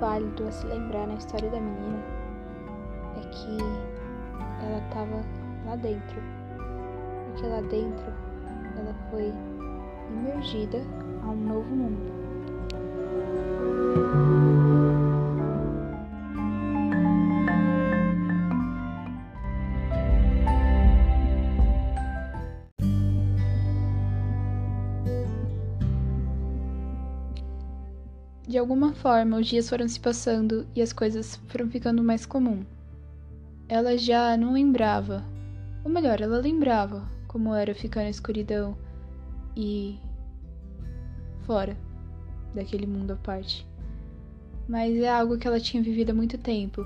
válido a se lembrar na história da menina é que ela estava lá dentro. Porque lá dentro ela foi imergida a um novo mundo. De alguma forma, os dias foram se passando e as coisas foram ficando mais comum. Ela já não lembrava, ou melhor, ela lembrava como era ficar na escuridão e fora daquele mundo à parte. Mas é algo que ela tinha vivido há muito tempo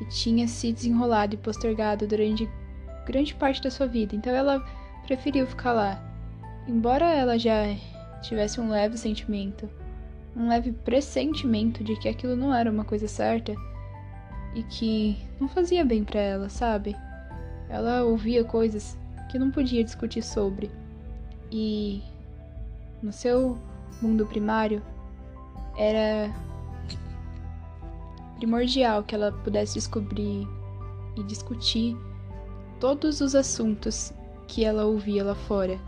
e tinha se desenrolado e postergado durante grande parte da sua vida, então ela preferiu ficar lá. Embora ela já tivesse um leve sentimento um leve pressentimento de que aquilo não era uma coisa certa e que não fazia bem para ela, sabe? Ela ouvia coisas que não podia discutir sobre. E no seu mundo primário era primordial que ela pudesse descobrir e discutir todos os assuntos que ela ouvia lá fora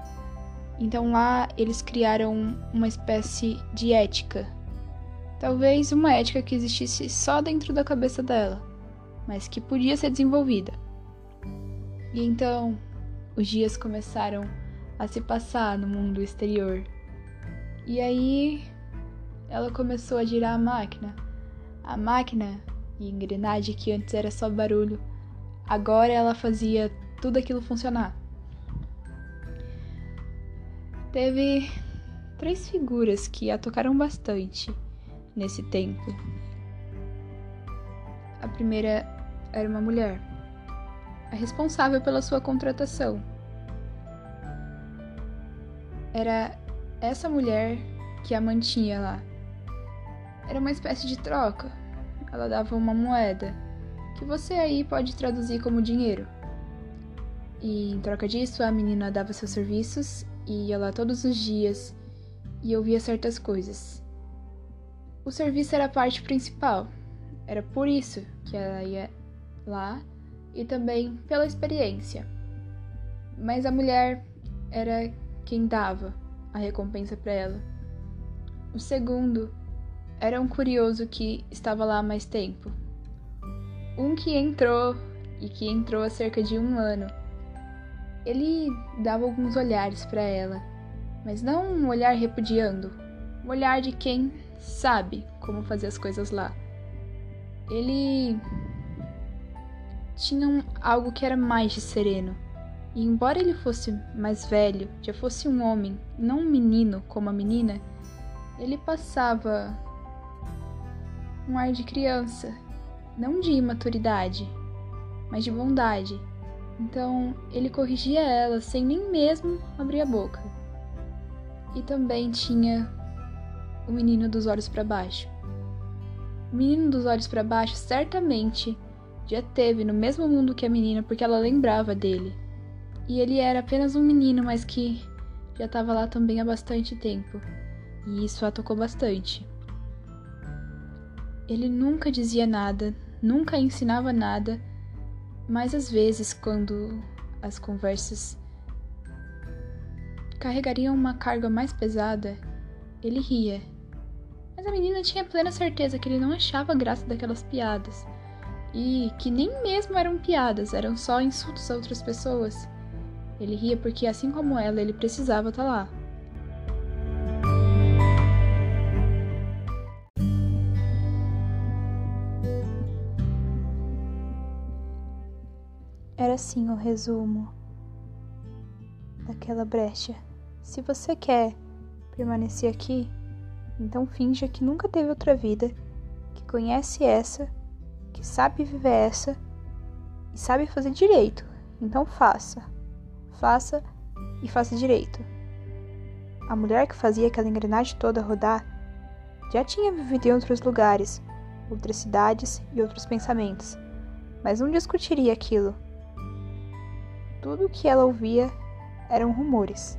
então lá eles criaram uma espécie de ética. Talvez uma ética que existisse só dentro da cabeça dela, mas que podia ser desenvolvida. E então os dias começaram a se passar no mundo exterior. E aí ela começou a girar a máquina. A máquina e engrenagem que antes era só barulho, agora ela fazia tudo aquilo funcionar teve três figuras que a tocaram bastante nesse tempo. A primeira era uma mulher, a responsável pela sua contratação. Era essa mulher que a mantinha lá. Era uma espécie de troca. Ela dava uma moeda, que você aí pode traduzir como dinheiro. E em troca disso, a menina dava seus serviços e ia lá todos os dias e ouvia certas coisas. O serviço era a parte principal, era por isso que ela ia lá e também pela experiência. Mas a mulher era quem dava a recompensa para ela. O segundo era um curioso que estava lá há mais tempo. Um que entrou e que entrou há cerca de um ano ele dava alguns olhares para ela, mas não um olhar repudiando, um olhar de quem sabe como fazer as coisas lá. Ele tinha um, algo que era mais de sereno. E embora ele fosse mais velho, já fosse um homem, não um menino como a menina, ele passava um ar de criança, não de imaturidade, mas de bondade. Então ele corrigia ela sem nem mesmo abrir a boca. E também tinha o menino dos olhos para baixo. O menino dos olhos para baixo certamente já teve no mesmo mundo que a menina porque ela lembrava dele. E ele era apenas um menino, mas que já estava lá também há bastante tempo. E isso a tocou bastante. Ele nunca dizia nada, nunca ensinava nada mas às vezes, quando as conversas carregariam uma carga mais pesada, ele ria. Mas a menina tinha plena certeza que ele não achava graça daquelas piadas. E que nem mesmo eram piadas, eram só insultos a outras pessoas. Ele ria porque, assim como ela, ele precisava estar tá lá. Era assim o resumo daquela brecha. Se você quer permanecer aqui, então finja que nunca teve outra vida, que conhece essa, que sabe viver essa e sabe fazer direito. Então faça. Faça e faça direito. A mulher que fazia aquela engrenagem toda rodar já tinha vivido em outros lugares, outras cidades e outros pensamentos, mas não discutiria aquilo tudo o que ela ouvia eram rumores.